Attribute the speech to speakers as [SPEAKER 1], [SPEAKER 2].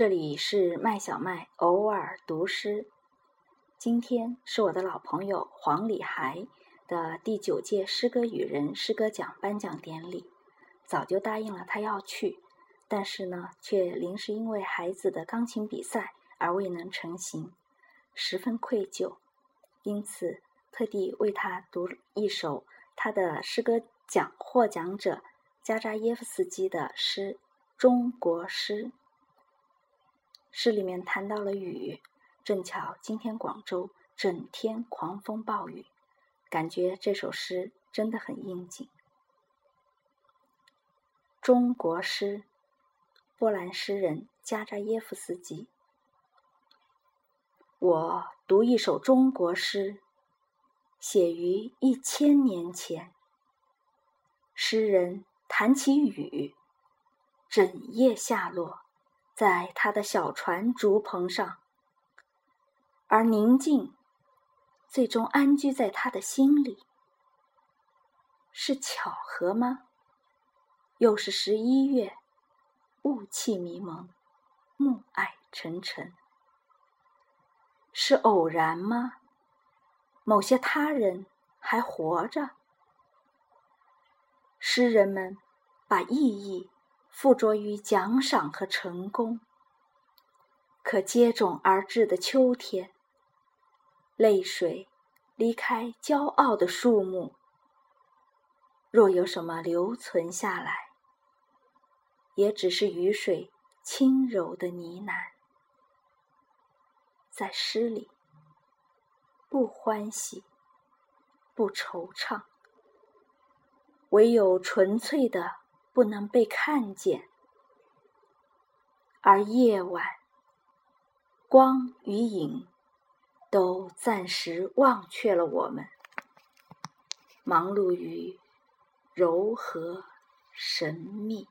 [SPEAKER 1] 这里是麦小麦偶尔读诗。今天是我的老朋友黄礼孩的第九届诗歌与人诗歌奖颁奖典礼，早就答应了他要去，但是呢，却临时因为孩子的钢琴比赛而未能成行，十分愧疚，因此特地为他读一首他的诗歌奖获奖者加扎耶夫斯基的诗《中国诗》。诗里面谈到了雨，正巧今天广州整天狂风暴雨，感觉这首诗真的很应景。中国诗，波兰诗人加扎耶夫斯基。我读一首中国诗，写于一千年前。诗人谈起雨，整夜下落。在他的小船竹棚上，而宁静最终安居在他的心里，是巧合吗？又是十一月，雾气迷蒙，暮霭沉沉，是偶然吗？某些他人还活着，诗人们把意义。附着于奖赏和成功，可接踵而至的秋天，泪水离开骄傲的树木。若有什么留存下来，也只是雨水轻柔的呢喃。在诗里，不欢喜，不惆怅，唯有纯粹的。不能被看见，而夜晚，光与影都暂时忘却了我们，忙碌于柔和神秘。